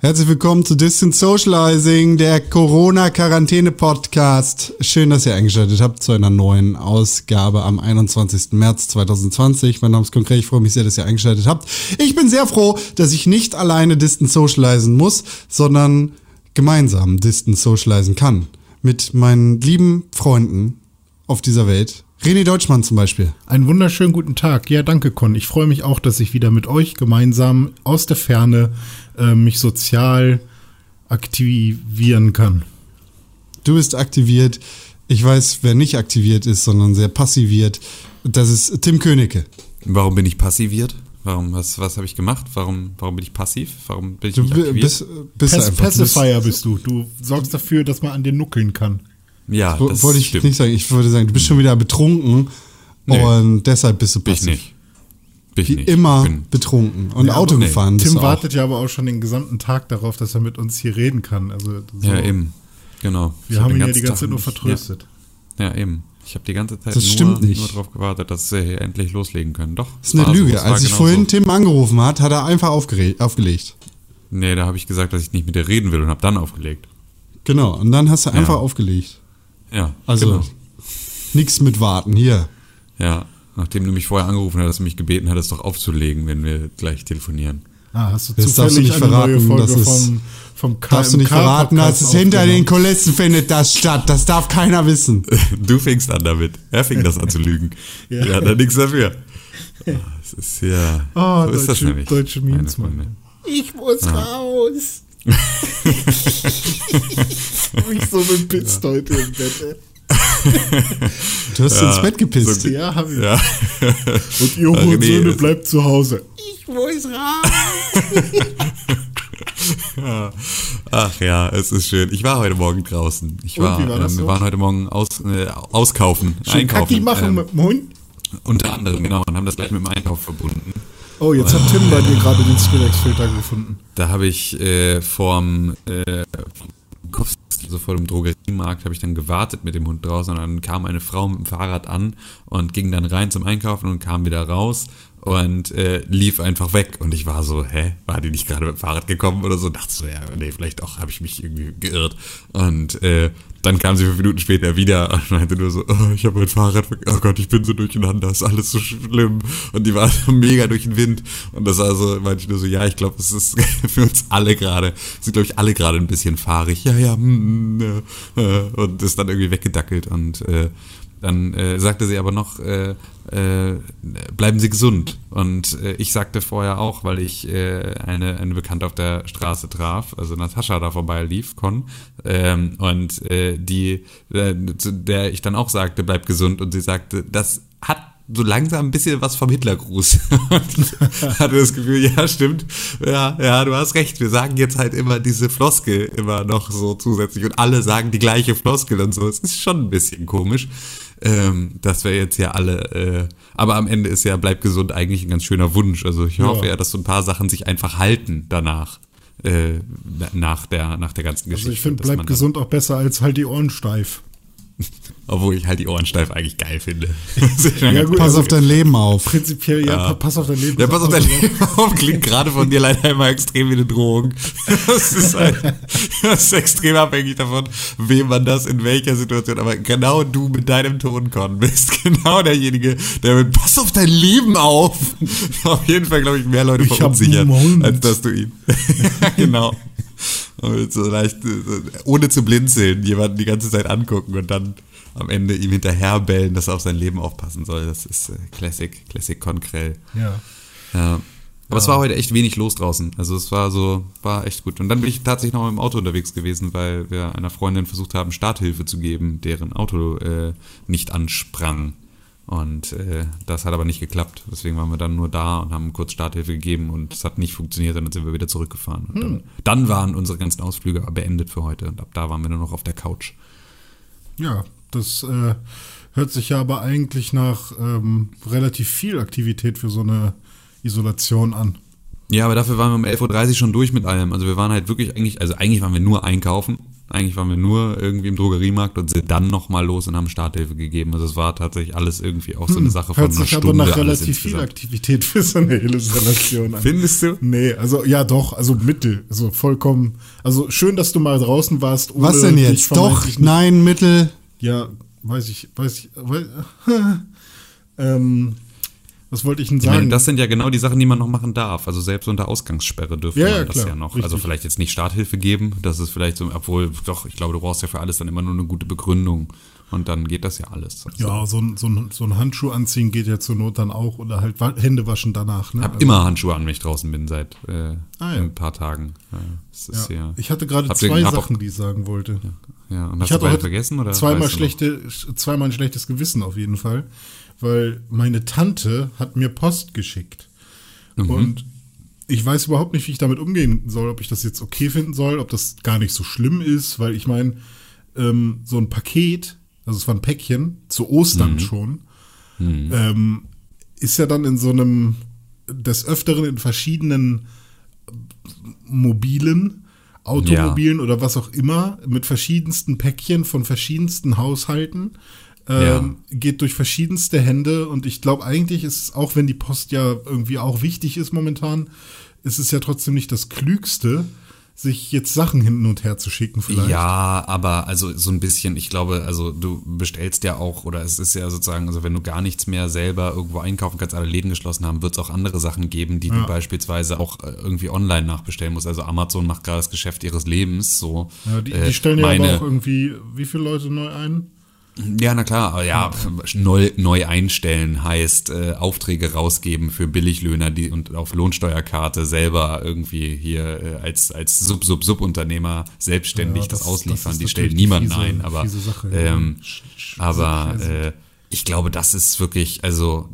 Herzlich willkommen zu Distant Socializing, der Corona-Quarantäne-Podcast. Schön, dass ihr eingeschaltet habt zu einer neuen Ausgabe am 21. März 2020. Mein Name ist Konkret, ich freue mich sehr, dass ihr eingeschaltet habt. Ich bin sehr froh, dass ich nicht alleine Distant Socializen muss, sondern gemeinsam Distant Socializen kann. Mit meinen lieben Freunden auf dieser Welt. René Deutschmann zum Beispiel. Einen wunderschönen guten Tag. Ja, danke, Con. Ich freue mich auch, dass ich wieder mit euch gemeinsam aus der Ferne äh, mich sozial aktivieren kann. Du bist aktiviert. Ich weiß, wer nicht aktiviert ist, sondern sehr passiviert. Das ist Tim Königke. Warum bin ich passiviert? Warum, was, was habe ich gemacht? Warum, warum bin ich passiv? Warum bin ich du nicht aktiviert? Bist, bist Pass, Pacifier bist du. Du sorgst dafür, dass man an dir nuckeln kann. Ja, das wollte ich stimmt. nicht sagen. Ich würde sagen, du bist schon wieder betrunken nee. und deshalb bist du passiv. Bin ich nicht. Bin ich Wie nicht. immer bin betrunken und nee, Auto nee. gefahren. Tim wartet ja aber auch schon den gesamten Tag darauf, dass er mit uns hier reden kann. Also so. Ja, eben. Genau. Wir haben ihn ja die ganze Zeit nur vertröstet. Ja, ja eben. Ich habe die ganze Zeit das nur, nur darauf gewartet, dass sie hier endlich loslegen können. Doch. Das ist eine Lüge. So, Als ich genau vorhin so. Tim angerufen hat, hat er einfach aufgelegt. Nee, da habe ich gesagt, dass ich nicht mit dir reden will und habe dann aufgelegt. Genau, und dann hast du einfach ja. aufgelegt. Ja. Also genau. nichts mit warten, hier. Ja, nachdem du mich vorher angerufen hast, du mich gebeten hattest, doch aufzulegen, wenn wir gleich telefonieren. Ah, hast du das darfst du nicht verraten, das ist, vom, vom KMK darfst du nicht verraten, dass es hinter den Kulissen findet das statt. Das darf keiner wissen. Du fängst an damit. Er fing das an zu lügen. ja. Er hat da nichts dafür. Ah, das ist ja. Oh, so ist deutsche, das nämlich. Deutsche Memes, Mann. Ich muss ah. raus. ich so bepisst ja. heute im Bett. Du hast ja, ins Bett gepisst. So, ja, hab ich. Ja. Und ihr Hurensöhne bleibt zu Hause. Ich muss raus. ja. Ach ja, es ist schön. Ich war heute Morgen draußen. Ich war, war ähm, so? wir waren heute Morgen aus, äh, auskaufen, Schön einkaufen. Kacki machen ähm, mit dem Hund? Unter anderem, genau, und haben das gleich mit dem Einkauf verbunden. Oh, jetzt hat Tim bei dir gerade den Skrillex-Filter gefunden. Da habe ich äh, vorm äh, also vor dem Drogeriemarkt, habe ich dann gewartet mit dem Hund draußen und dann kam eine Frau mit dem Fahrrad an und ging dann rein zum Einkaufen und kam wieder raus und äh, lief einfach weg. Und ich war so, hä, war die nicht gerade mit dem Fahrrad gekommen oder so? Dachte so, ja, nee, vielleicht auch habe ich mich irgendwie geirrt. Und äh, dann kam sie fünf Minuten später wieder und meinte nur so, oh, ich habe mein Fahrrad, oh Gott, ich bin so durcheinander, ist alles so schlimm. Und die war mega durch den Wind. Und das war so, meinte ich nur so, ja, ich glaube, es ist für uns alle gerade, sind glaube ich alle gerade ein bisschen fahrig. Ja, ja, mm, ja, äh, und ist dann irgendwie weggedackelt und äh, dann äh, sagte sie aber noch, äh, äh, bleiben Sie gesund. Und äh, ich sagte vorher auch, weil ich äh, eine, eine Bekannte auf der Straße traf, also Natascha da vorbei lief, Con, ähm, und äh, die, äh, zu der ich dann auch sagte, bleib gesund. Und sie sagte, das hat so langsam ein bisschen was vom Hitlergruß. und hatte das Gefühl, ja, stimmt. Ja, ja, du hast recht. Wir sagen jetzt halt immer diese Floskel immer noch so zusätzlich und alle sagen die gleiche Floskel und so. Es ist schon ein bisschen komisch. Ähm, dass wir jetzt ja alle, äh, aber am Ende ist ja, bleib gesund eigentlich ein ganz schöner Wunsch. Also ich hoffe ja, dass so ein paar Sachen sich einfach halten danach. Äh, nach der nach der ganzen Geschichte. Also ich finde, bleib gesund auch besser als halt die Ohren steif. Obwohl ich halt die Ohren steif eigentlich geil finde. ja, gut, pass also auf dein Leben auf. Prinzipiell, ja, ja. pass auf dein Leben auf. Ja, pass auf dein Leben auf. Klingt gerade von dir leider immer extrem wie eine Drohung. Das ist, halt, das ist extrem abhängig davon, wem man das in welcher Situation, aber genau du mit deinem Tonkon bist genau derjenige, der mit Pass auf dein Leben auf auf jeden Fall, glaube ich, mehr Leute verunsichert, als dass du ihn. genau. Und so leicht, ohne zu blinzeln, jemanden die ganze Zeit angucken und dann am Ende ihm hinterherbellen, dass er auf sein Leben aufpassen soll. Das ist äh, Classic, Classic Konkrell. Ja. ja. Aber ja. es war heute echt wenig los draußen. Also es war so, war echt gut. Und dann bin ich tatsächlich noch im Auto unterwegs gewesen, weil wir einer Freundin versucht haben, Starthilfe zu geben, deren Auto äh, nicht ansprang. Und äh, das hat aber nicht geklappt. Deswegen waren wir dann nur da und haben kurz Starthilfe gegeben und es hat nicht funktioniert. Und dann sind wir wieder zurückgefahren. Und dann, hm. dann waren unsere ganzen Ausflüge beendet für heute. Und ab da waren wir nur noch auf der Couch. Ja, das äh, hört sich ja aber eigentlich nach ähm, relativ viel Aktivität für so eine Isolation an. Ja, aber dafür waren wir um 11.30 Uhr schon durch mit allem. Also wir waren halt wirklich eigentlich, also eigentlich waren wir nur einkaufen. Eigentlich waren wir nur irgendwie im Drogeriemarkt und sind dann nochmal los und haben Starthilfe gegeben. Also es war tatsächlich alles irgendwie auch so eine Sache von Hört einer sich Stunde. aber nach alles relativ viel insgesamt. Aktivität für so eine Illustration an. Findest du? Nee, also ja doch, also mittel, also vollkommen. Also schön, dass du mal draußen warst. ohne Was denn jetzt? Doch, nein, Mittel. Ja, weiß ich, weiß ich. Weiß, ähm, was wollte ich denn Ich meine, sagen? das sind ja genau die Sachen, die man noch machen darf. Also selbst unter Ausgangssperre dürfte Ja, man ja, das klar, ja noch. richtig. Also vielleicht jetzt nicht Starthilfe geben, das ist vielleicht so, obwohl, doch, ich glaube, du brauchst ja für alles dann immer nur eine gute Begründung. Und dann geht das ja alles. Also, ja, so ein, so, ein, so ein Handschuh anziehen geht ja zur Not dann auch oder halt Hände waschen danach. Ne? Ich habe Also, immer Handschuhe an, wenn ich draußen bin, seit äh, Ah, ja. ein paar Tagen. Ja, ja. ja. Ich hatte gerade zwei hab auch- Sachen, die ich sagen wollte. Ja. Und Ich hast du hatte beide heute vergessen? Oder zweimal, weißt du schlechte, zweimal ein schlechtes Gewissen auf jeden Fall, weil meine Tante hat mir Post geschickt. Mhm. Und ich weiß überhaupt nicht, wie ich damit umgehen soll, ob ich das jetzt okay finden soll, ob das gar nicht so schlimm ist, weil ich meine, ähm, so ein Paket, also es war ein Päckchen, zu Ostern Mhm. schon, ähm, ist ja dann in so einem, des Öfteren in verschiedenen mobilen Automobilen oder was auch immer, mit verschiedensten Päckchen von verschiedensten Haushalten, ähm, geht durch verschiedenste Hände. Und ich glaube eigentlich ist es, auch wenn die Post ja irgendwie auch wichtig ist momentan, ist es ja trotzdem nicht das Klügste, sich jetzt Sachen hin und her zu schicken vielleicht. Ja, aber also so ein bisschen, ich glaube, also du bestellst ja auch, oder es ist ja sozusagen, also wenn du gar nichts mehr selber irgendwo einkaufen kannst, alle Läden geschlossen haben, wird es auch andere Sachen geben, die Ja. du beispielsweise auch äh, irgendwie online nachbestellen musst. Also Amazon macht gerade das Geschäft ihres Lebens, so. Ja, die, Äh, die stellen ja meine, aber auch irgendwie, wie viele Leute neu ein? Ja, na klar, ja, neu, neu einstellen heißt äh, Aufträge rausgeben für Billiglöhner, die und auf Lohnsteuerkarte selber irgendwie hier äh, als als Sub Sub Subunternehmer selbstständig Ja, das, das- ausliefern. das die stellen die niemanden fiese- ein, aber Sache, ja. ähm, sch- aber äh, ich glaube, das ist wirklich, also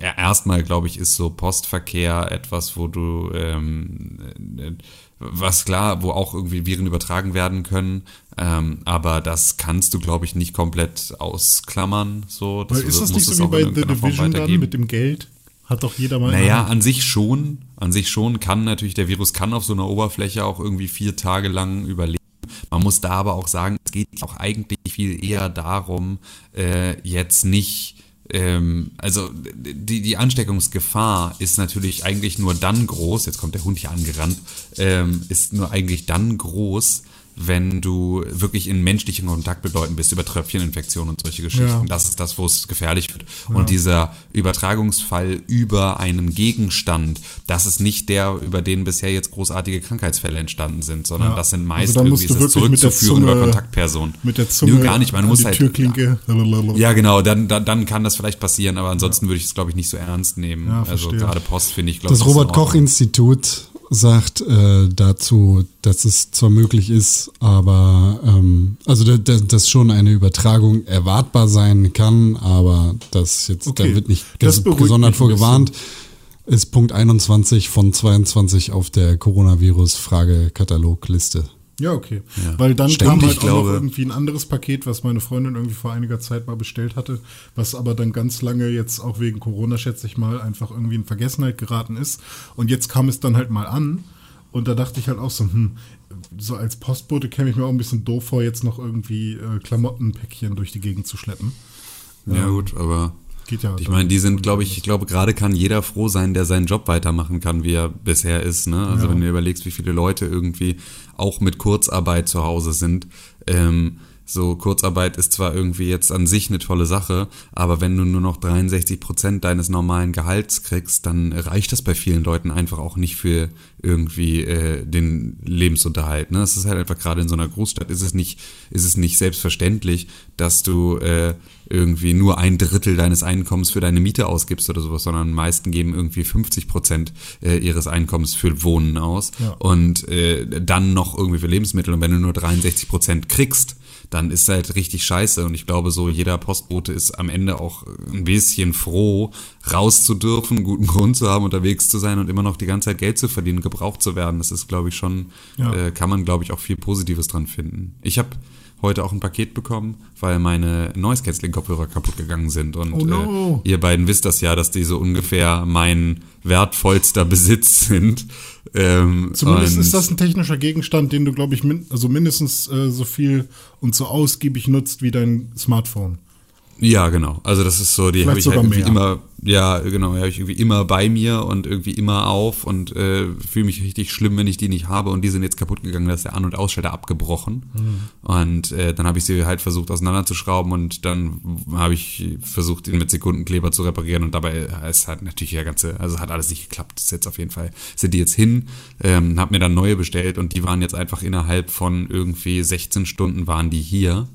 äh, erstmal glaube ich, ist so Postverkehr etwas, wo du ähm, äh, was klar, wo auch irgendwie Viren übertragen werden können, ähm, aber das kannst du, glaube ich, nicht komplett ausklammern. So, Weil ist das nicht so wie bei The Division dann mit dem Geld? Hat doch jeder mal. Naja, an sich schon. An sich schon kann natürlich der Virus kann auf so einer Oberfläche auch irgendwie vier Tage lang überleben. Man muss da aber auch sagen, es geht auch eigentlich viel eher darum, äh, jetzt nicht, ähm, also die, die Ansteckungsgefahr ist natürlich eigentlich nur dann groß, jetzt kommt der Hund hier angerannt, ähm, ist nur eigentlich dann groß, wenn du wirklich in menschlichen Kontakt mit Leuten bist, über Tröpfcheninfektionen und solche Geschichten. Ja. Das ist das, wo es gefährlich wird. Und dieser Übertragungsfall über einen Gegenstand, das ist nicht der, über den bisher jetzt großartige Krankheitsfälle entstanden sind, sondern Ja. das sind Also meist da irgendwie ist das zurückzuführen über Kontaktpersonen. mit der Zunge Nö, gar nicht, man an muss halt. Türklinke. Ja, genau, dann, dann, dann kann das vielleicht passieren, aber ansonsten würde ich es, glaube ich, nicht so ernst nehmen. Ja, also gerade Post finde ich, glaube Das ich. ist in Sagt äh, dazu, dass es zwar möglich ist, aber ähm, also da- da- dass schon eine Übertragung erwartbar sein kann, aber das jetzt Okay, da wird nicht ges- gesondert vorgewarnt. Ist Punkt 21 von 22 auf der Coronavirus-Frage-Katalogliste. Ja, okay. Weil dann Stimmt, kam halt auch glaube- noch irgendwie ein anderes Paket, was meine Freundin irgendwie vor einiger Zeit mal bestellt hatte, was aber dann ganz lange jetzt auch wegen Corona, schätze ich mal, einfach irgendwie in Vergessenheit geraten ist. Und jetzt kam es dann halt mal an. Und da dachte ich halt auch so, hm, so als Postbote käme ich mir auch ein bisschen doof vor, jetzt noch irgendwie äh, Klamottenpäckchen durch die Gegend zu schleppen. Ja, gut, aber. Geht ja. Ich meine, die sind, glaube ich, ich glaube, gerade kann jeder froh sein, der seinen Job weitermachen kann, wie er bisher ist. Ne? Also Ja. wenn du überlegst, wie viele Leute irgendwie auch mit Kurzarbeit zu Hause sind. Ähm, so Kurzarbeit ist zwar irgendwie jetzt an sich eine tolle Sache, aber wenn du nur noch 63 Prozent deines normalen Gehalts kriegst, dann reicht das bei vielen Leuten einfach auch nicht für irgendwie äh, den Lebensunterhalt. Ne? Es ist halt einfach gerade in so einer Großstadt ist es nicht, ist es nicht selbstverständlich, dass du äh, irgendwie nur ein Drittel deines Einkommens für deine Miete ausgibst oder sowas, sondern meisten geben irgendwie 50 Prozent äh, ihres Einkommens für Wohnen aus Ja. und äh, dann noch irgendwie für Lebensmittel. Und wenn du nur 63 Prozent kriegst, dann ist halt richtig scheiße. Und ich glaube, so jeder Postbote ist am Ende auch ein bisschen froh, raus zu dürfen, guten Grund zu haben, unterwegs zu sein und immer noch die ganze Zeit Geld zu verdienen, gebraucht zu werden. Das ist, glaube ich, schon, Ja. äh, kann man, glaube ich, auch viel Positives dran finden. Ich habe heute auch ein Paket bekommen, weil meine Noise Cancelling Kopfhörer kaputt gegangen sind. Und Oh no. äh, ihr beiden wisst das ja, dass die so ungefähr mein wertvollster Besitz sind. Ähm, Zumindest ist das ein technischer Gegenstand, den du, glaube ich, min also mindestens äh, so viel und so ausgiebig nutzt wie dein Smartphone. Ja, genau. Also das ist so, die habe ich halt irgendwie mehr. immer, ja, genau, die habe ich irgendwie immer bei mir und irgendwie immer auf und äh, fühle mich richtig schlimm, wenn ich die nicht habe und die sind jetzt kaputt gegangen, da ist der An- und Ausschalter abgebrochen. Und äh, dann habe ich sie halt versucht auseinanderzuschrauben und dann habe ich versucht, ihn mit Sekundenkleber zu reparieren und dabei äh, es hat natürlich der ganze, also hat alles nicht geklappt. Das ist jetzt auf jeden Fall, sind die jetzt hin, ähm, habe mir dann neue bestellt und die waren jetzt einfach innerhalb von irgendwie 16 Stunden waren die hier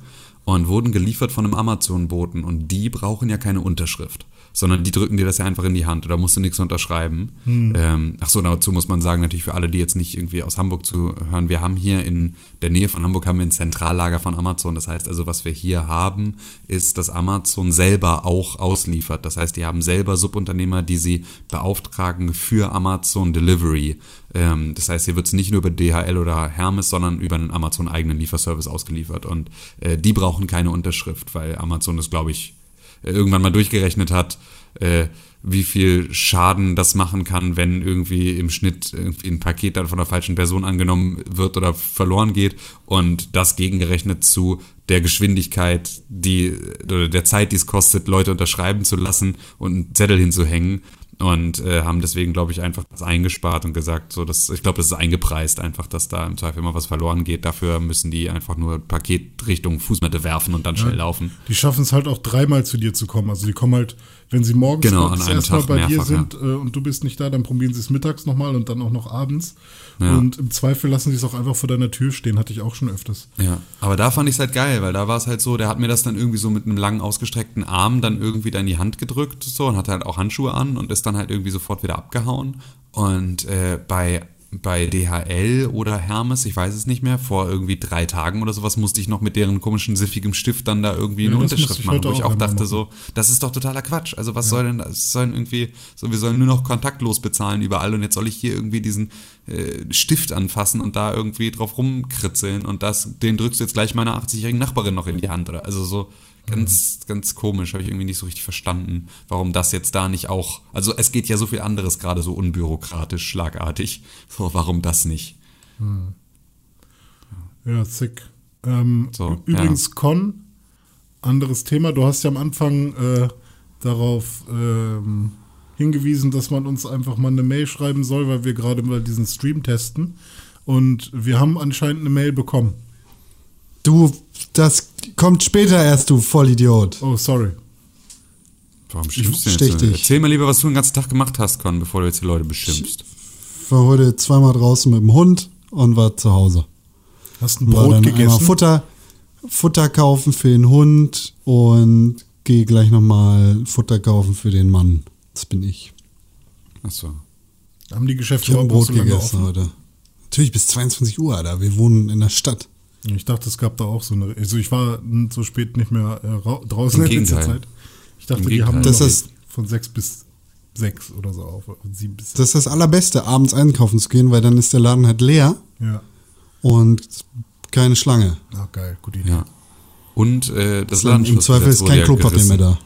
und wurden geliefert von einem Amazon-Boten. Und die brauchen ja keine Unterschrift, sondern die drücken dir das ja einfach in die Hand oder musst du nichts unterschreiben. Ähm, ach so, dazu muss man sagen, natürlich für alle, die jetzt nicht irgendwie aus Hamburg zu hören, wir haben hier in der Nähe von Hamburg haben wir ein Zentrallager von Amazon. Das heißt also, was wir hier haben, ist, dass Amazon selber auch ausliefert. Das heißt, die haben selber Subunternehmer, die sie beauftragen für Amazon Delivery. Ähm, das heißt, hier wird es nicht nur über DHL oder Hermes, sondern über einen Amazon-eigenen Lieferservice ausgeliefert. Und äh, die brauchen keine Unterschrift, weil Amazon das, glaube ich, irgendwann mal durchgerechnet hat, äh, wie viel Schaden das machen kann, wenn irgendwie im Schnitt irgendwie ein Paket dann von der falschen Person angenommen wird oder verloren geht. Und das gegengerechnet zu der Geschwindigkeit, die oder der Zeit, die es kostet, Leute unterschreiben zu lassen und einen Zettel hinzuhängen und äh, haben deswegen, glaube ich, einfach das eingespart und gesagt, so dass ich glaube, das ist eingepreist einfach, dass da im Zweifel immer was verloren geht. Dafür müssen die einfach nur Paket Richtung Fußmatte werfen und dann schnell laufen. Die schaffen es halt auch dreimal zu dir zu kommen. Also die kommen halt, wenn sie morgens Genau, das einem erste Mal Tag bei dir mehrfach, sind äh, und du bist nicht da, dann probieren sie es mittags nochmal und dann auch noch abends. Ja. Und im Zweifel lassen sie es auch einfach vor deiner Tür stehen, hatte ich auch schon öfters. Ja, aber da fand ich es halt geil, weil da war es halt so, der hat mir das dann irgendwie so mit einem langen ausgestreckten Arm dann irgendwie da in die Hand gedrückt so und hatte halt auch Handschuhe an und ist dann halt irgendwie sofort wieder abgehauen. Und äh, bei bei DHL oder Hermes, ich weiß es nicht mehr, vor irgendwie drei Tagen oder sowas musste ich noch mit deren komischen siffigem Stift dann da irgendwie Ja, eine Unterschrift machen, wo ich auch dachte machen. so, das ist doch totaler Quatsch. Also was soll denn das? Sollen irgendwie, so wir sollen nur noch kontaktlos bezahlen überall und jetzt soll ich hier irgendwie diesen äh, Stift anfassen und da irgendwie drauf rumkritzeln und das, den drückst du jetzt gleich meiner 80-jährigen Nachbarin noch in die Hand oder also so ganz, ganz komisch, habe ich irgendwie nicht so richtig verstanden, warum das jetzt da nicht auch, also es geht ja so viel anderes gerade so unbürokratisch, schlagartig, so warum das nicht? Ja, sick. Ähm, So, übrigens, Con, anderes Thema. Du hast ja am Anfang äh, darauf ähm, hingewiesen, dass man uns einfach mal eine Mail schreiben soll, weil wir gerade mal diesen Stream testen. Und wir haben anscheinend eine Mail bekommen. Du, das kommt später erst, du Vollidiot. Oh, sorry. Warum schimpfst du stech jetzt? dich. Erzähl mal lieber, was du den ganzen Tag gemacht hast, Con, bevor du jetzt die Leute beschimpfst. Ich war heute zweimal draußen mit dem Hund und war zu Hause. Hast ein Brot gegessen? Futter, Futter kaufen für den Hund und gehe gleich nochmal Futter kaufen für den Mann. Das bin ich. Achso. Haben die Geschäfte Ich überhaupt Brot gegessen offen? heute. Natürlich bis 22 Uhr, da wir wohnen in der Stadt. Ich dachte, es gab da auch so eine. Also ich war so spät nicht mehr äh, rau- draußen Im in letzter. Zeit. Ich dachte, Im die haben. Das ist- von sechs bis sechs oder so auf. Von sieben bis Das ist das Allerbeste, abends einkaufen zu gehen, weil dann ist der Laden halt leer Ja. und keine Schlange. Ah, geil, gute Idee. Ja. Und äh, das Im Landschlussgesetz Zweifel ist kein Klopapier mehr da.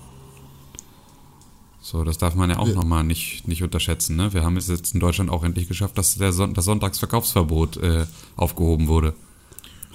So, das darf man ja auch nochmal nicht, nicht unterschätzen. Ne? Wir haben es jetzt in Deutschland auch endlich geschafft, dass der Son das Sonntagsverkaufsverbot äh, aufgehoben wurde.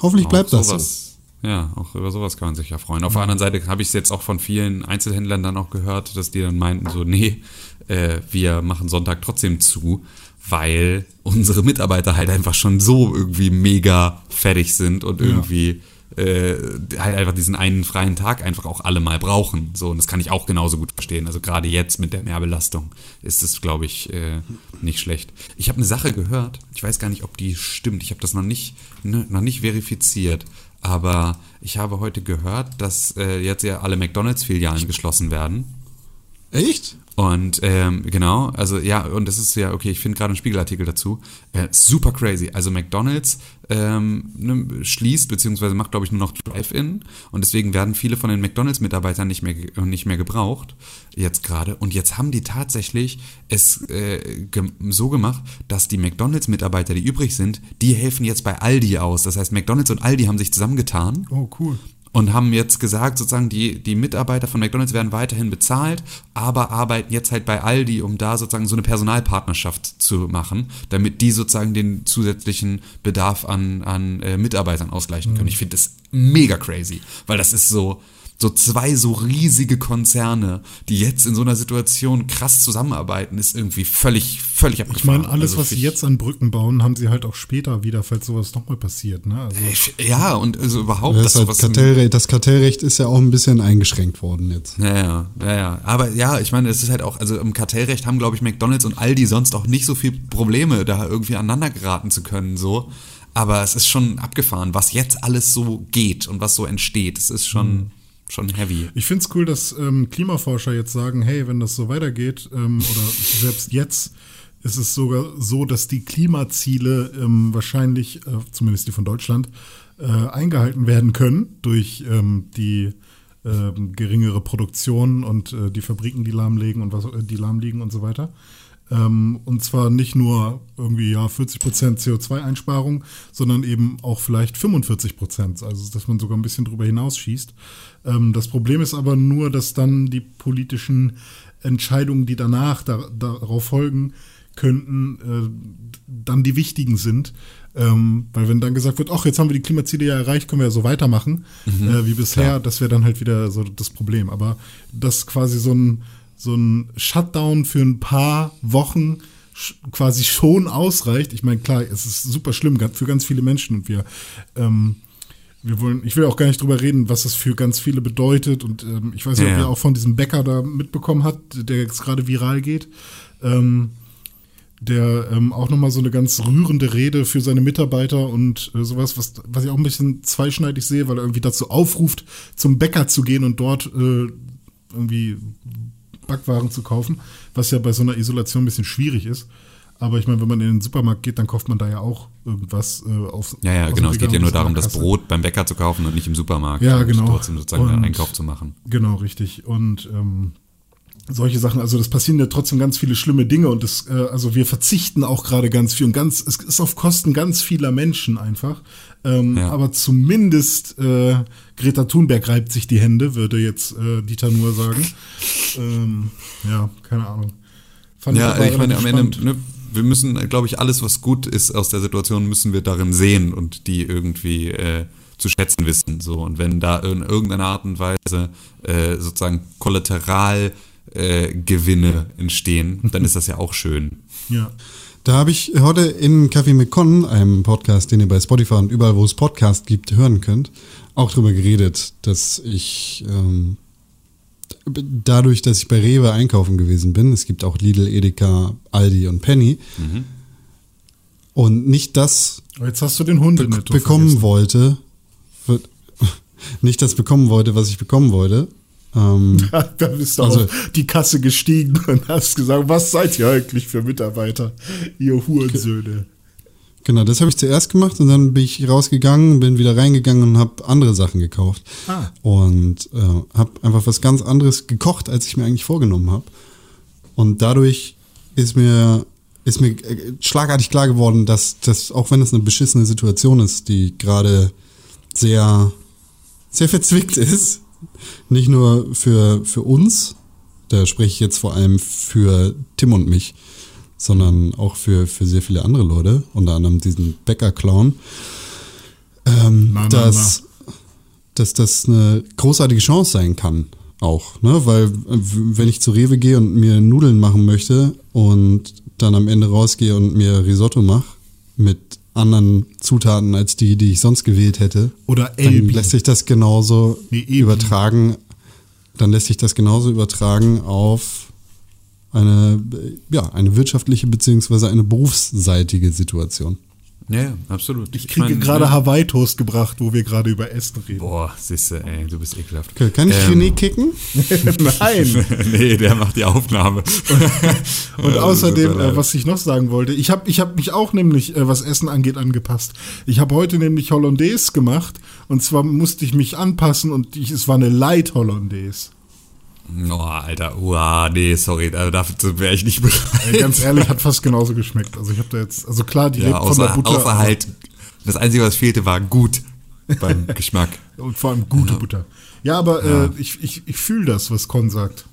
Hoffentlich bleibt Auch das so. Ja, auch über sowas kann man sich ja freuen. Auf der anderen Seite habe ich es jetzt auch von vielen Einzelhändlern dann auch gehört, dass die dann meinten so, nee, äh, wir machen Sonntag trotzdem zu, weil unsere Mitarbeiter halt einfach schon so irgendwie mega fertig sind und irgendwie äh, halt einfach diesen einen freien Tag einfach auch alle mal brauchen. So, und das kann ich auch genauso gut verstehen. Also gerade jetzt mit der Mehrbelastung ist es, glaube ich, äh, nicht schlecht. Ich habe eine Sache gehört, ich weiß gar nicht, ob die stimmt. Ich habe das noch nicht, ne, noch nicht verifiziert. Aber ich habe heute gehört, dass äh, jetzt ja alle McDonalds-Filialen geschlossen werden. Echt? Und ähm, genau, also ja, und das ist ja, okay, ich finde gerade einen Spiegelartikel dazu. Äh, super crazy. Also McDonalds ähm, ne, schließt, beziehungsweise macht, glaube ich, nur noch Drive-In. Und deswegen werden viele von den McDonalds-Mitarbeitern nicht mehr, nicht mehr gebraucht, jetzt gerade. Und jetzt haben die tatsächlich es äh, ge so gemacht, dass die McDonalds-Mitarbeiter, die übrig sind, die helfen jetzt bei Aldi aus. Das heißt, McDonalds und Aldi haben sich zusammengetan Oh, cool. Und haben jetzt gesagt, sozusagen, die, die Mitarbeiter von McDonalds werden weiterhin bezahlt, aber arbeiten jetzt halt bei Aldi, um da sozusagen so eine Personalpartnerschaft zu machen, damit die sozusagen den zusätzlichen Bedarf an, an äh, Mitarbeitern ausgleichen können. Ich finde das mega crazy, weil das ist so, so zwei so riesige Konzerne, die jetzt in so einer Situation krass zusammenarbeiten, ist irgendwie völlig, völlig Ich abgefahren. meine, alles, Also was sie ich- jetzt an Brücken bauen, haben sie halt auch später wieder, falls sowas nochmal passiert. Ne? Also, ich- Ja, und also überhaupt, Das, halt sowas- Kartellrecht, das Kartellrecht ist ja auch ein bisschen eingeschränkt worden jetzt. Ja, ja, ja, ja. Aber ja, ich meine, es ist halt auch, also im Kartellrecht haben, glaube ich, McDonalds und Aldi sonst auch nicht so viel Probleme, da irgendwie aneinander geraten zu können, so. Aber es ist schon abgefahren, was jetzt alles so geht und was so entsteht. Es ist schon, schon heavy. Ich finde es cool, dass ähm, Klimaforscher jetzt sagen, hey, wenn das so weitergeht, ähm, oder selbst jetzt ist es sogar so, dass die Klimaziele ähm, wahrscheinlich, äh, zumindest die von Deutschland, äh, eingehalten werden können durch ähm, die ähm, geringere Produktion und äh, die Fabriken, die lahmlegen und was, äh, die lahmliegen und so weiter. Ähm, und zwar nicht nur irgendwie ja 40% CO2-Einsparung, sondern eben auch vielleicht 45%, also dass man sogar ein bisschen drüber hinausschießt. Ähm, das Problem ist aber nur, dass dann die politischen Entscheidungen, die danach da, darauf folgen könnten, äh, dann die wichtigen sind. Ähm, weil wenn dann gesagt wird, ach, jetzt haben wir die Klimaziele ja erreicht, können wir ja so weitermachen äh, wie bisher, klar. das wäre dann halt wieder so das Problem. Aber das quasi so ein, so ein Shutdown für ein paar Wochen quasi schon ausreicht. Ich meine, klar, es ist super schlimm für ganz viele Menschen und wir, ähm, wir wollen, ich will auch gar nicht drüber reden, was das für ganz viele bedeutet. Und ähm, ich weiß nicht, Ja, ob ja. ihr auch von diesem Bäcker da mitbekommen habt, der jetzt gerade viral geht. Ähm, der ähm, auch nochmal so eine ganz rührende Rede für seine Mitarbeiter und äh, sowas, was, was ich auch ein bisschen zweischneidig sehe, weil er irgendwie dazu aufruft, zum Bäcker zu gehen und dort äh, irgendwie Backwaren zu kaufen, was ja bei so einer Isolation ein bisschen schwierig ist. Aber ich meine, wenn man in den Supermarkt geht, dann kauft man da ja auch irgendwas äh, auf. Ja, ja, genau. Es geht ja nur und darum, das. Brot beim Bäcker zu kaufen und nicht im Supermarkt. Ja, und genau. trotzdem sozusagen einen Und- Einkauf zu machen. Genau, richtig. Und ähm, solche Sachen, also das passieren ja trotzdem ganz viele schlimme Dinge und das, äh, also wir verzichten auch gerade ganz viel und ganz, es ist auf Kosten ganz vieler Menschen einfach. Ähm, Ja. Aber zumindest äh, Greta Thunberg reibt sich die Hände, würde jetzt äh, Dieter nur sagen. ähm, ja, keine Ahnung. Fand Ja, aber ich meine, am Ende, ne, wir müssen, glaube ich, alles, was gut ist aus der Situation, müssen wir darin sehen und die irgendwie äh, zu schätzen wissen. So. Und wenn da in irgendeiner Art und Weise äh, sozusagen Kollateralgewinne äh, entstehen, dann ist das ja auch schön. Ja. Da habe ich heute in Café mit Con, einem Podcast, den ihr bei Spotify und überall, wo es Podcast gibt, hören könnt, auch drüber geredet, dass ich ähm, dadurch, dass ich bei Rewe einkaufen gewesen bin, es gibt auch Lidl, Edeka, Aldi und Penny, und nicht das jetzt hast du den Hund be bekommen wollte, wird, nicht das bekommen wollte, was ich bekommen wollte. Ähm, Da bist du Also- auf die Kasse gestiegen und hast gesagt, was seid ihr eigentlich für Mitarbeiter, ihr Hurensöhne? Genau, das habe ich zuerst gemacht und dann bin ich rausgegangen, bin wieder reingegangen und habe andere Sachen gekauft. Ah. Und äh, habe einfach was ganz anderes gekocht, als ich mir eigentlich vorgenommen habe. Und dadurch ist mir, ist mir äh, schlagartig klar geworden, dass das, auch wenn es eine beschissene Situation ist, die gerade sehr, sehr verzwickt ist, nicht nur für, für uns, da spreche ich jetzt vor allem für Tim und mich, sondern auch für, für sehr viele andere Leute, unter anderem diesen Bäcker-Clown, ähm, dass, dass das eine großartige Chance sein kann auch, ne? Weil wenn ich zu Rewe gehe und mir Nudeln machen möchte und dann am Ende rausgehe und mir Risotto mache mit anderen Zutaten als die, die ich sonst gewählt hätte, Oder dann lässt sich das genauso Nee, Elbi. übertragen. Dann lässt sich das genauso übertragen auf eine, ja, eine wirtschaftliche beziehungsweise eine berufsseitige Situation. Ja, ja, absolut. Ich kriege mein, gerade ne? Hawaii-Toast gebracht, wo wir gerade über Essen reden. Boah, siehste, ey, du bist ekelhaft. Okay, kann ich Ähm, René kicken? Nein. nee, der macht die Aufnahme. Und Ja, außerdem, äh, was ich noch sagen wollte, ich habe ich hab mich auch nämlich, äh, was Essen angeht, angepasst. Ich habe heute nämlich Hollandaise gemacht und zwar musste ich mich anpassen und ich, es war eine Light Hollandaise. Oh, Alter, uah, nee, sorry, da- dafür wäre ich nicht bereit. Äh, ganz ehrlich, hat fast genauso geschmeckt. Also ich habe da jetzt, also klar, die Ja, lebt von der außer, Butter. außer halt, das Einzige, was fehlte, war gut beim Geschmack. Und vor allem gute Butter. Ja, aber Äh, ich, ich, ich fühle das, was Con sagt.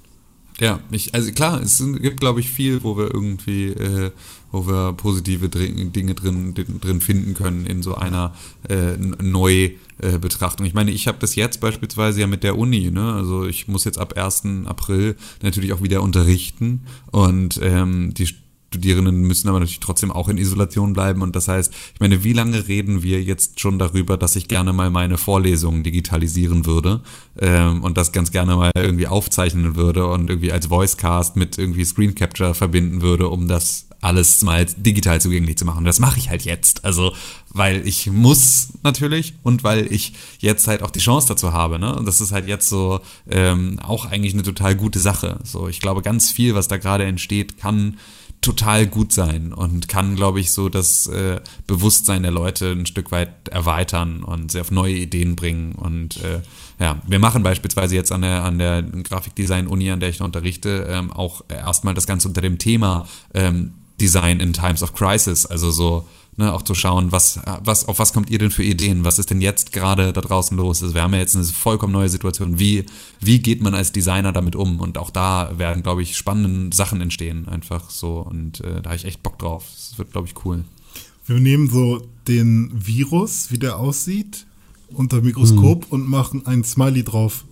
Ja, ich, also klar, es gibt, glaube ich, viel, wo wir irgendwie, äh, wo wir positive Dinge drin, drin finden können in so einer äh, Neubetrachtung. Ich meine, ich habe das jetzt beispielsweise ja mit der Uni, ne? Also ich muss jetzt ab 1. April natürlich auch wieder unterrichten und ähm, die Studierenden müssen aber natürlich trotzdem auch in Isolation bleiben. Und das heißt, ich meine, wie lange reden wir jetzt schon darüber, dass ich gerne mal meine Vorlesungen digitalisieren würde ähm, und das ganz gerne mal irgendwie aufzeichnen würde und irgendwie als Voicecast mit irgendwie Screen Capture verbinden würde, um das alles mal digital zugänglich zu machen. Das mache ich halt jetzt. Also, weil ich muss natürlich und weil ich jetzt halt auch die Chance dazu habe. Ne? Und das ist halt jetzt so ähm, auch eigentlich eine total gute Sache. So, ich glaube, ganz viel, was da gerade entsteht, kann total gut sein und kann, glaube ich, so das äh, Bewusstsein der Leute ein Stück weit erweitern und sie auf neue Ideen bringen. Und äh, ja, wir machen beispielsweise jetzt an der, an der Grafikdesign-Uni, an der ich noch unterrichte, ähm, auch erstmal das Ganze unter dem Thema ähm, Design in Times of Crisis. Also so, ne, auch zu schauen, was, was, auf was kommt ihr denn für Ideen? Was ist denn jetzt gerade da draußen los? Also wir haben ja jetzt eine vollkommen neue Situation. Wie, wie geht man als Designer damit um? Und auch da werden, glaube ich, spannende Sachen entstehen, einfach so. Und äh, da habe ich echt Bock drauf. Das wird, glaube ich, cool. Wir nehmen so den Virus, wie der aussieht, unter Mikroskop und machen ein Smiley drauf.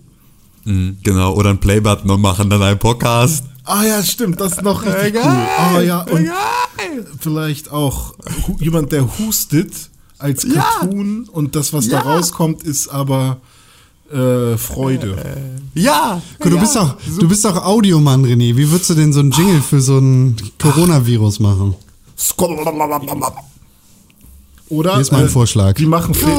Mhm, genau, oder ein Playbutton und machen dann einen Podcast. Ah ja, stimmt, das ist noch richtig cool. Ah ja, und vielleicht auch jemand, der hustet als Cartoon und das, was da rauskommt, ist aber äh, Freude. Ja! Guck, du, bist auch, du bist auch Audiomann, René. Wie würdest du denn so einen Jingle für so ein Coronavirus machen? Oder? Hier ist mein äh, Vorschlag. Die machen Fle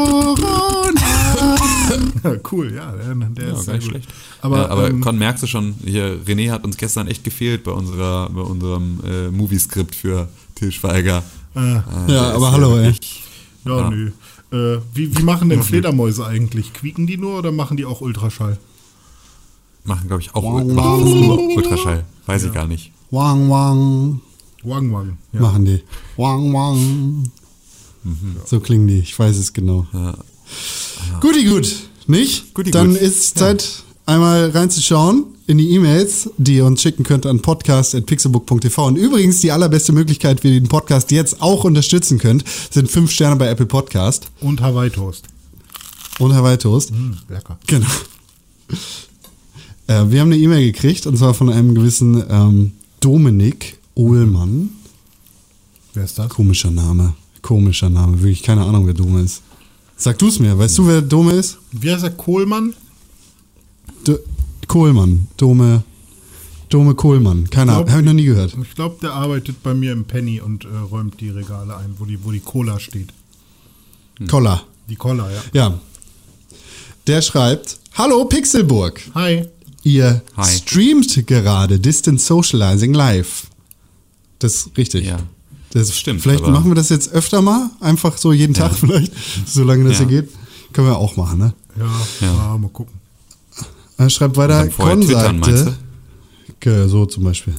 Cool, ja, der, der Ja, ist gar sehr nicht gut. schlecht. Aber, ja, aber ähm, Con, merkst du schon, hier, René hat uns gestern echt gefehlt bei unserer, bei unserem äh, Movie-Skript für Til Schweiger. äh, Äh, Ja, aber hallo, ey. ja, Ja. nö. Äh, wie, wie machen denn Fledermäuse eigentlich? Quieken die nur oder machen die auch Ultraschall? Machen, glaube ich, auch das nur Ultraschall. Weiß ich gar nicht. Wang, wang. Wang Wang. Ja. Machen die. Wang, wang. So klingen die. Ich weiß es genau. Guti gut. Nicht? Guti Dann gut. ist Zeit, einmal reinzuschauen in die E-Mails, die ihr uns schicken könnt an podcast.pixelbook.tv. Und übrigens, die allerbeste Möglichkeit, wie ihr den Podcast jetzt auch unterstützen könnt, sind fünf Sterne bei Apple Podcast Und Hawaii Toast. und Hawaii Toast. Hm, lecker. Genau. Äh, wir haben eine E-Mail gekriegt und zwar von einem gewissen ähm, Dominik Ohlmann. Wer ist das? Komischer Name. Komischer Name. Wirklich keine Ahnung, wer Dome ist. Sag du es mir. Weißt du, wer Dome ist? Wie heißt der Kohlmann? D Kohlmann. Dome. Dome Kohlmann. Keine Ahnung. Habe ich noch nie gehört. Ich glaube, der arbeitet bei mir im Penny und äh, räumt die Regale ein, wo die, wo die Cola steht. Koller. Die Cola, ja. Ja. Der schreibt: Hallo Pixelburg. Hi. Ihr Hi. streamt gerade Distance Socializing live. Das ist richtig. Ja. Das Stimmt, Vielleicht machen wir das jetzt öfter mal, einfach so jeden Tag vielleicht, solange das Ja. hier geht. Können wir auch machen, ne? Ja, Ja. ja. mal gucken. Er schreibt weiter, Con twittern, sagte, Okay, so zum Beispiel.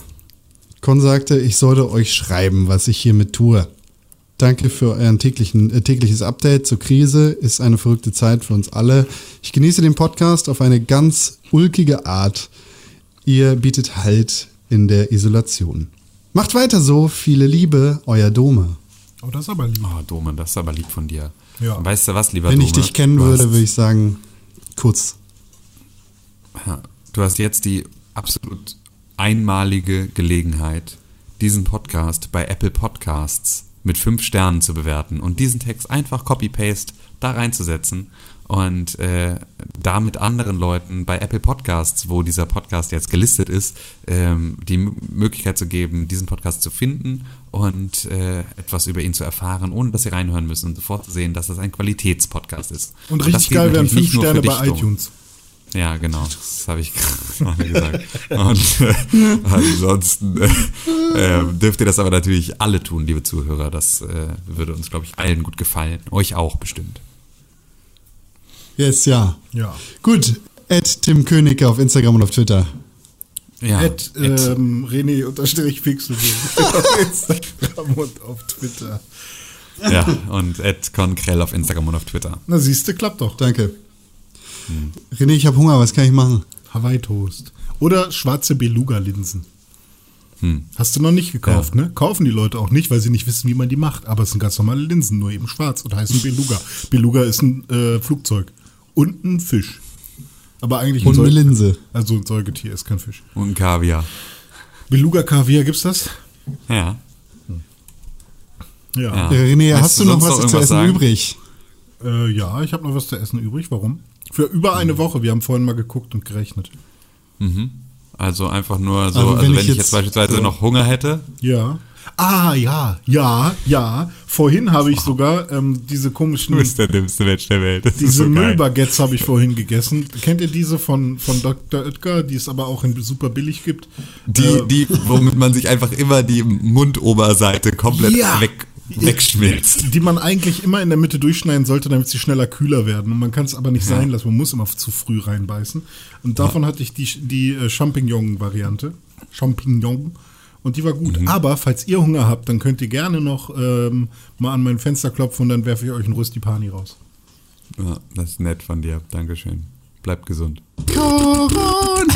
Con sagte, ich sollte euch schreiben, was ich hiermit tue. Danke für euer täglichen, äh, tägliches Update zur Krise. Ist eine verrückte Zeit für uns alle. Ich genieße den Podcast auf eine ganz ulkige Art. Ihr bietet Halt in der Isolation. Macht weiter so. Viele Liebe, euer Dome. Oh, das ist aber lieb. Oh, Dome, das ist aber lieb von dir. Ja. Weißt du was, lieber Wenn Dome? ich dich kennen würde, hast- würde ich sagen, kurz. Du hast jetzt die absolut einmalige Gelegenheit, diesen Podcast bei Apple Podcasts mit fünf Sternen zu bewerten und diesen Text einfach copy-paste da reinzusetzen und äh, da mit anderen Leuten bei Apple Podcasts, wo dieser Podcast jetzt gelistet ist, ähm, die M Möglichkeit zu geben, diesen Podcast zu finden und äh, etwas über ihn zu erfahren, ohne dass sie reinhören müssen und sofort zu sehen, dass das ein Qualitätspodcast ist. Und das richtig geil wären fünf Sterne bei iTunes. Ja, genau. Das habe ich gerade gesagt. Und äh, ansonsten äh, äh, dürft ihr das aber natürlich alle tun, liebe Zuhörer. Das äh, würde uns, glaube ich, allen gut gefallen. Euch auch bestimmt. Yes, ja. Ja. Gut. Ed Tim König auf Instagram und auf Twitter. Ja, At, Ed. ähm, René unterstrich Pixel auf Instagram und auf Twitter. ja, und Ed Konkrell auf Instagram und auf Twitter. Na siehste, klappt doch. Danke. René, ich habe Hunger, was kann ich machen? Hawaii Toast. Oder schwarze Beluga-Linsen. Hm. Hast du noch nicht gekauft, ne? Kaufen die Leute auch nicht, weil sie nicht wissen, wie man die macht. Aber es sind ganz normale Linsen, nur eben schwarz und heißen Beluga. Beluga ist ein äh, Flugzeug. Und ein Fisch. Aber eigentlich Und eine Säug- Linse. Also ein Säugetier ist kein Fisch. Und ein Kaviar. Beluga Kaviar gibt's das? Ja. Ja. Ja. Äh, René, hast du du noch was noch zu essen sagen? übrig? Äh, ja, ich habe noch was zu essen übrig. Warum? Für über eine Woche. Wir haben vorhin mal geguckt und gerechnet. Also einfach nur so, Also also wenn wenn, ich ich jetzt- jetzt beispielsweise noch Hunger hätte. Ja. Ah, ja, ja, ja. Vorhin habe ich sogar ähm, diese komischen, der dümmste Mensch der Welt. Das diese Müllbaguettes habe ich vorhin gegessen. Kennt ihr diese von, von Dr. Oetker, die es aber auch in super billig gibt? Die, Äh, die, womit man sich einfach immer die Mundoberseite komplett Ja. weg, wegschmilzt. die man eigentlich immer in der Mitte durchschneiden sollte, damit sie schneller kühler werden. Und man kann es aber nicht sein lassen. Man muss immer zu früh reinbeißen. Und davon hatte ich die, die äh, Champignon-Variante. Champignon. Und die war gut. Aber falls ihr Hunger habt, dann könnt ihr gerne noch ähm, mal an mein Fenster klopfen und dann werfe ich euch einen Rösti-Pani raus. Ja, das ist nett von dir. Dankeschön. Bleibt gesund. Corona.